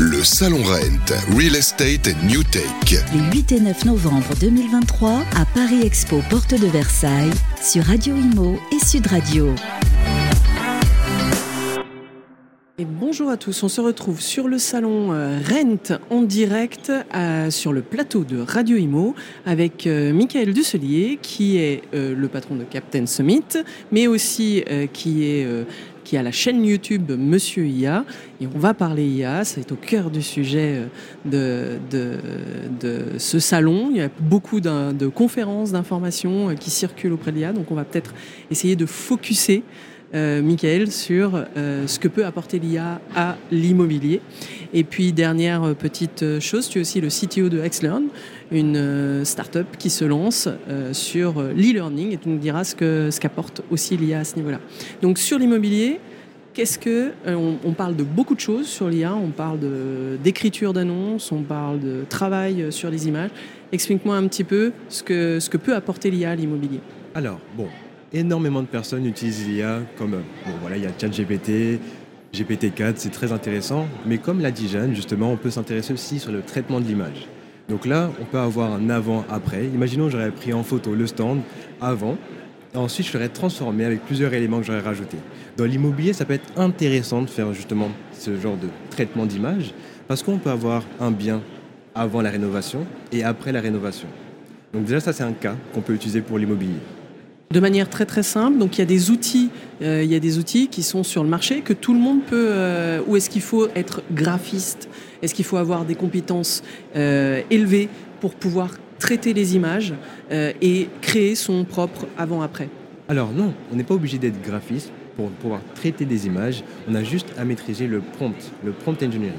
Le Salon Rent, Real Estate and New Tech. Les 8 et 9 novembre 2023 à Paris Expo Porte de Versailles sur Radio Imo et Sud Radio. Et bonjour à tous, on se retrouve sur le salon euh, Rent en direct euh, sur le plateau de Radio Imo avec euh, Michael Dusselier qui est euh, le patron de Captain Summit mais aussi euh, qui est euh, qui a la chaîne YouTube Monsieur IA et on va parler IA, c'est au cœur du sujet euh, de, de, de ce salon. Il y a beaucoup de conférences, d'informations euh, qui circulent auprès de l'IA, donc on va peut-être essayer de focuser euh, Michael, sur euh, ce que peut apporter l'IA à l'immobilier. Et puis, dernière euh, petite chose, tu es aussi le CTO de XLearn, une start-up qui se lance sur l'e-learning et tu nous diras ce que ce qu'apporte aussi l'IA à ce niveau-là. Donc, sur l'immobilier, Qu'est-ce que on, parle de beaucoup de choses sur l'IA, on parle d'écriture d'annonces, on parle de travail sur les images. Explique-moi un petit peu ce que, ce que peut apporter l'IA à l'immobilier. Alors, bon, énormément de personnes utilisent l'IA comme, bon voilà, il y a ChatGPT, GPT-4, c'est très intéressant, mais comme l'a dit Jeanne, justement, on peut s'intéresser aussi sur le traitement de l'image. Donc là, on peut avoir un avant-après. Imaginons, j'aurais pris en photo le stand avant, ensuite je l'aurais transformé avec plusieurs éléments que j'aurais rajoutés. Dans l'immobilier, ça peut être intéressant de faire justement ce genre de traitement d'image, parce qu'on peut avoir un bien avant la rénovation et après la rénovation. Donc déjà, ça c'est un cas qu'on peut utiliser pour l'immobilier. De manière très très simple. Donc il y a des outils, euh, il y a des outils qui sont sur le marché que tout le monde peut. euh, ou est-ce qu'il faut être graphiste? Est-ce qu'il faut avoir des compétences euh, élevées pour pouvoir traiter les images et créer son propre avant-après? Alors non, on n'est pas obligé d'être graphiste pour pouvoir traiter des images. On a juste à maîtriser le prompt, le prompt engineering.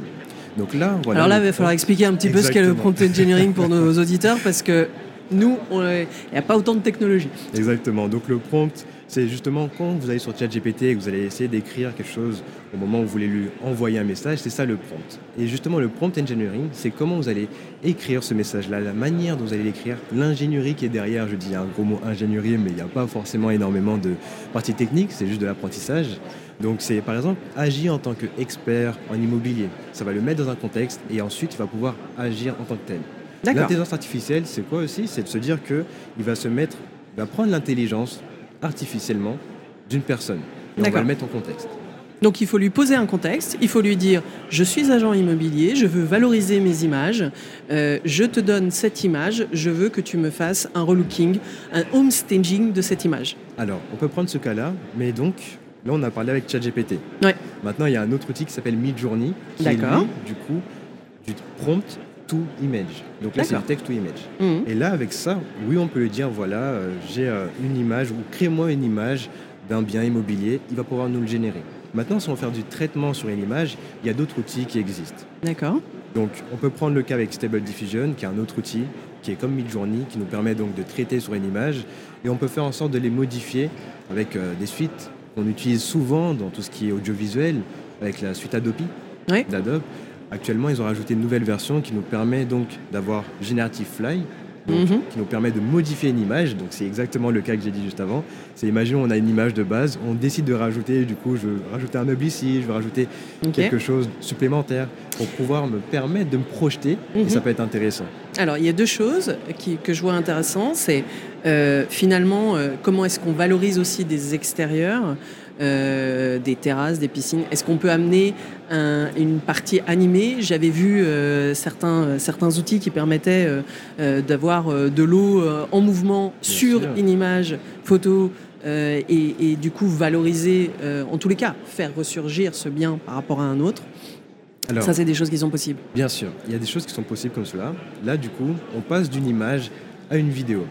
Donc là, voilà. Alors là, il va falloir expliquer un petit peu ce qu'est le prompt engineering pour nos auditeurs parce que nous, il n'y a pas autant de technologie. Exactement. Donc le prompt, c'est justement quand vous allez sur ChatGPT et que vous allez essayer d'écrire quelque chose au moment où vous voulez lui envoyer un message, c'est ça le prompt. Et justement, le prompt engineering, c'est comment vous allez écrire ce message-là, la manière dont vous allez l'écrire, l'ingénierie qui est derrière. Je dis un gros mot ingénierie, mais il n'y a pas forcément énormément de partie technique, c'est juste de l'apprentissage. Donc c'est par exemple agir en tant qu'expert en immobilier. Ça va le mettre dans un contexte et ensuite il va pouvoir agir en tant que tel. L'intelligence artificielle, c'est quoi aussi? C'est de se dire que il va se mettre, il va prendre l'intelligence artificiellement d'une personne. Et on va le mettre en contexte. Donc il faut lui poser un contexte, il faut lui dire je suis agent immobilier, je veux valoriser mes images, euh, je te donne cette image, je veux que tu me fasses un relooking, un home staging de cette image. Alors, on peut prendre ce cas-là, mais donc là, on a parlé avec ChatGPT. Ouais. Maintenant, il y a un autre outil qui s'appelle Midjourney, qui lui, du coup, du prompt to image. Donc là, c'est le D'accord. text to image. Mhm. Et là, avec ça, oui, on peut lui dire voilà, euh, j'ai euh, une image ou crée-moi une image d'un bien immobilier. Il va pouvoir nous le générer. Maintenant, si on veut faire du traitement sur une image, il y a d'autres outils qui existent. D'accord. Donc, on peut prendre le cas avec Stable Diffusion, qui est un autre outil qui est comme Midjourney, qui nous permet donc de traiter sur une image, et on peut faire en sorte de les modifier avec euh, des suites qu'on utilise souvent dans tout ce qui est audiovisuel, avec la suite Adobe Ouais. d'Adobe. Actuellement, ils ont rajouté une nouvelle version qui nous permet donc d'avoir Generative Fly, donc, Mhm. qui nous permet de modifier une image. Donc, c'est exactement le cas que j'ai dit juste avant. C'est imaginons on a une image de base, on décide de rajouter, du coup, je veux rajouter un meuble ici, je veux rajouter quelque chose supplémentaire pour pouvoir me permettre de me projeter Mhm. et ça peut être intéressant. Alors, il y a deux choses qui, que je vois intéressantes. C'est euh, finalement euh, comment est-ce qu'on valorise aussi des extérieurs, euh, des terrasses, des piscines. Est-ce qu'on peut amener un- une partie animée? J'avais vu euh, certains, euh, certains outils qui permettaient d'avoir de l'eau en mouvement sur sûr. une image photo. et, et du coup valoriser, en tous les cas, faire ressurgir ce bien par rapport à un autre. Alors, Ça, c'est des choses qui sont possibles. bien sûr, il y a des choses qui sont possibles comme cela. Là, du coup, on passe d'une image à une vidéo.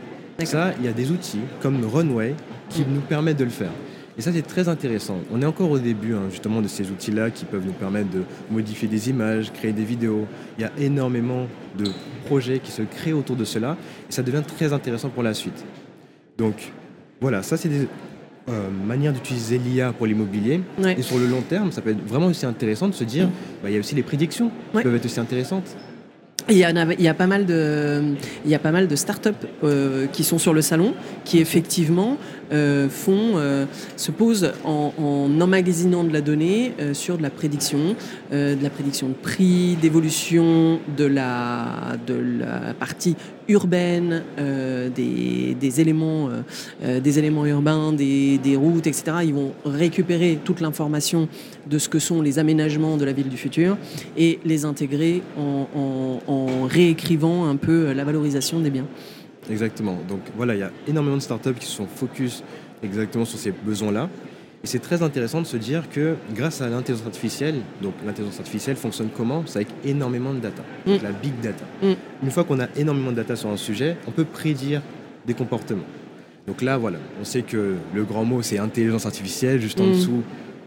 Ça, il y a des outils comme Runway qui nous permettent de le faire. Et ça, c'est très intéressant. On est encore au début, hein, justement, de ces outils-là qui peuvent nous permettre de modifier des images, créer des vidéos. Il y a énormément de projets qui se créent autour de cela et ça devient très intéressant pour la suite. Donc, voilà, ça, c'est des euh, manières d'utiliser l'IA pour l'immobilier. Ouais. Et sur le long terme, ça peut être vraiment aussi intéressant de se dire, bah, il y a aussi les prédictions Ouais. qui peuvent être aussi intéressantes. Il y, a, il y a pas mal de, il y a pas mal de startups euh, qui sont sur le salon, qui effectivement font, se posent en, en, emmagasinant de la donnée sur de la prédiction, de la prédiction de prix, d'évolution de la, de la partie urbaine, des, des, éléments, des éléments urbains, des, des, routes, etc. Ils vont récupérer toute l'information de ce que sont les aménagements de la ville du futur et les intégrer en, en réécrivant un peu la valorisation des biens. Exactement. Donc voilà, il y a énormément de startups qui se sont focus exactement sur ces besoins-là. Et c'est très intéressant de se dire que grâce à l'intelligence artificielle, donc l'intelligence artificielle fonctionne comment? C'est avec énormément de data, mm. la big data. Mm. Une fois qu'on a énormément de data sur un sujet, on peut prédire des comportements. Donc là, voilà, on sait que le grand mot c'est intelligence artificielle, juste en mm. dessous,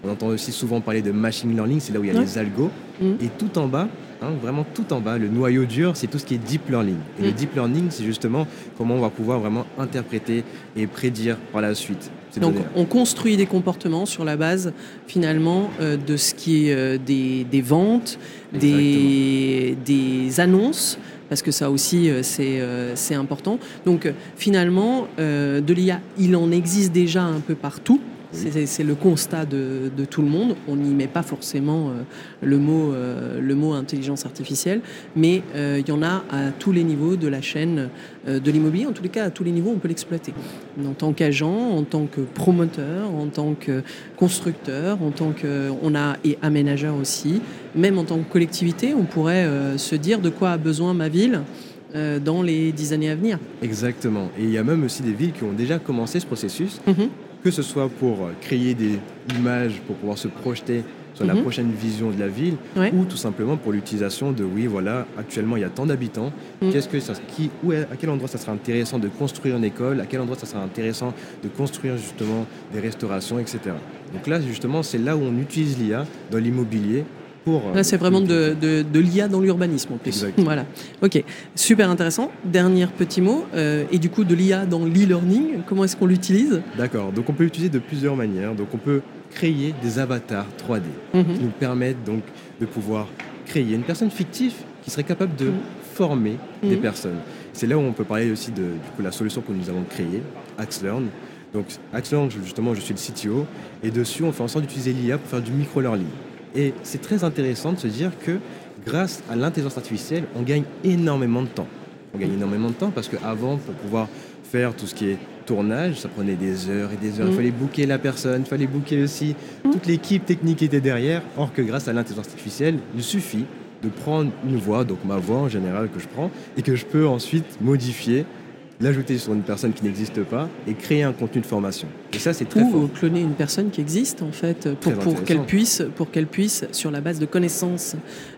on entend aussi souvent parler de machine learning, c'est là où il y a les algos. Et tout en bas, Hein, vraiment tout en bas. Le noyau dur, c'est tout ce qui est deep learning. Et le mm. deep learning, c'est justement comment on va pouvoir vraiment interpréter et prédire par la suite. Donc on construit des comportements sur la base finalement euh, de ce qui est euh, des, ventes, des, des, annonces, parce que ça aussi euh, c'est important. Donc finalement, de l'IA, il en existe déjà un peu partout. C'est le constat de, tout le monde. On n'y met pas forcément euh, le, mot, euh, le mot intelligence artificielle, mais euh, il y en a à tous les niveaux de la chaîne de l'immobilier. En tous les cas, à tous les niveaux, on peut l'exploiter. En tant qu'agent, en tant que promoteur, en tant que constructeur, en tant que on a et aménageur aussi, même en tant que collectivité, on pourrait se dire de quoi a besoin ma ville dans les dix années à venir. Exactement. Et il y a même aussi des villes qui ont déjà commencé ce processus. Mm-hmm que ce soit pour créer des images pour pouvoir se projeter sur la mhm. prochaine vision de la ville, ou tout simplement pour l'utilisation de oui, voilà, actuellement il y a tant d'habitants, mhm. qu'est-ce que ça, qui, où, à quel endroit ça serait intéressant de construire une école, à quel endroit ça serait intéressant de construire justement des restaurations, etc. Donc là, justement, c'est là où on utilise l'IA dans l'immobilier euh, Là, c'est vraiment de, de, l'IA dans l'urbanisme en plus. Voilà. Ok, super intéressant. Dernier petit mot. Euh, et du coup, de l'IA dans l'e-learning, comment est-ce qu'on l'utilise? D'accord. Donc, on peut l'utiliser de plusieurs manières. Donc, on peut créer des avatars 3D mhm. qui nous permettent donc de pouvoir créer une personne fictive qui serait capable de mhm. former des mhm. personnes. C'est là où on peut parler aussi de la solution que nous avons créée, AxLearn. Donc, AxLearn, justement, je suis le CTO. Et dessus, on fait en sorte d'utiliser l'IA pour faire du micro-learning. Et c'est très intéressant de se dire que grâce à l'intelligence artificielle, on gagne énormément de temps. On gagne énormément de temps parce qu'avant, pour pouvoir faire tout ce qui est tournage, ça prenait des heures et des heures. Il mm. fallait booker la personne, il fallait booker aussi mm. toute l'équipe technique qui était derrière. Or que grâce à l'intelligence artificielle, il suffit de prendre une voix, donc ma voix en général que je prends, et que je peux ensuite modifier l'ajouter sur une personne qui n'existe pas et créer un contenu de formation. Et ça, c'est très Ou cloner une personne qui existe, en fait, pour, pour qu'elle puisse, pour qu'elle puisse, sur la base de connaissances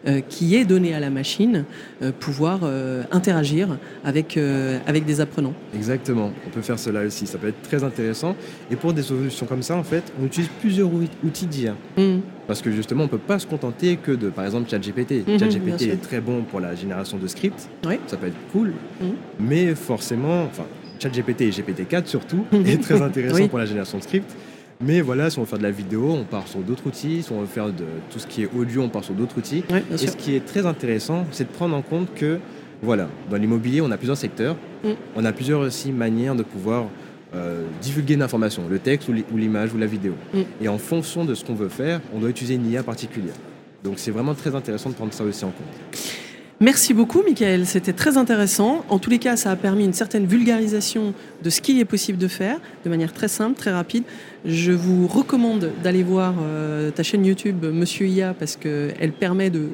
euh, qui est donnée à la machine, euh, pouvoir euh, interagir avec, avec des apprenants. Exactement. On peut faire cela aussi. Ça peut être très intéressant. Et pour des solutions comme ça, en fait, on utilise plusieurs outils d'IA. Mmh. Parce que justement, on ne peut pas se contenter que de, par exemple, ChatGPT. Mmh, ChatGPT est très bon pour la génération de scripts. Oui. Ça peut être cool. Mmh. Mais forcément, enfin, ChatGPT et GPT-4 surtout, est très intéressant pour la génération de scripts. Mais voilà, si on veut faire de la vidéo, on part sur d'autres outils. Si on veut faire de tout ce qui est audio, on part sur d'autres outils. et ce qui est très intéressant, c'est de prendre en compte que, voilà, dans l'immobilier, on a plusieurs secteurs. Mm. On a plusieurs aussi manières de pouvoir euh, divulguer une information, le texte ou l'image ou la vidéo. Mm. Et en fonction de ce qu'on veut faire, on doit utiliser une IA particulière. Donc c'est vraiment très intéressant de prendre ça aussi en compte. Merci beaucoup, Michael. C'était très intéressant. En tous les cas, ça a permis une certaine vulgarisation de ce qu'il est possible de faire de manière très simple, très rapide. Je vous recommande d'aller voir euh, ta chaîne YouTube Monsieur IA parce qu'elle permet de,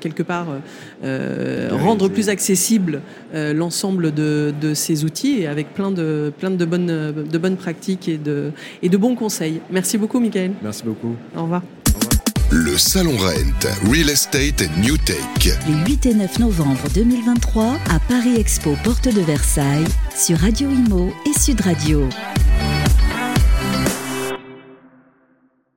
quelque part euh, rendre plus accessible euh, l'ensemble de, ces outils et avec plein de, plein de, bonnes, de bonnes pratiques et de, et de bons conseils. Merci beaucoup, Michael. Merci beaucoup. Au revoir. Le Salon Rent, Real Estate New Tech. Les 8 et 9 novembre 2023 à Paris Expo, porte de Versailles, sur Radio Imo et Sud Radio.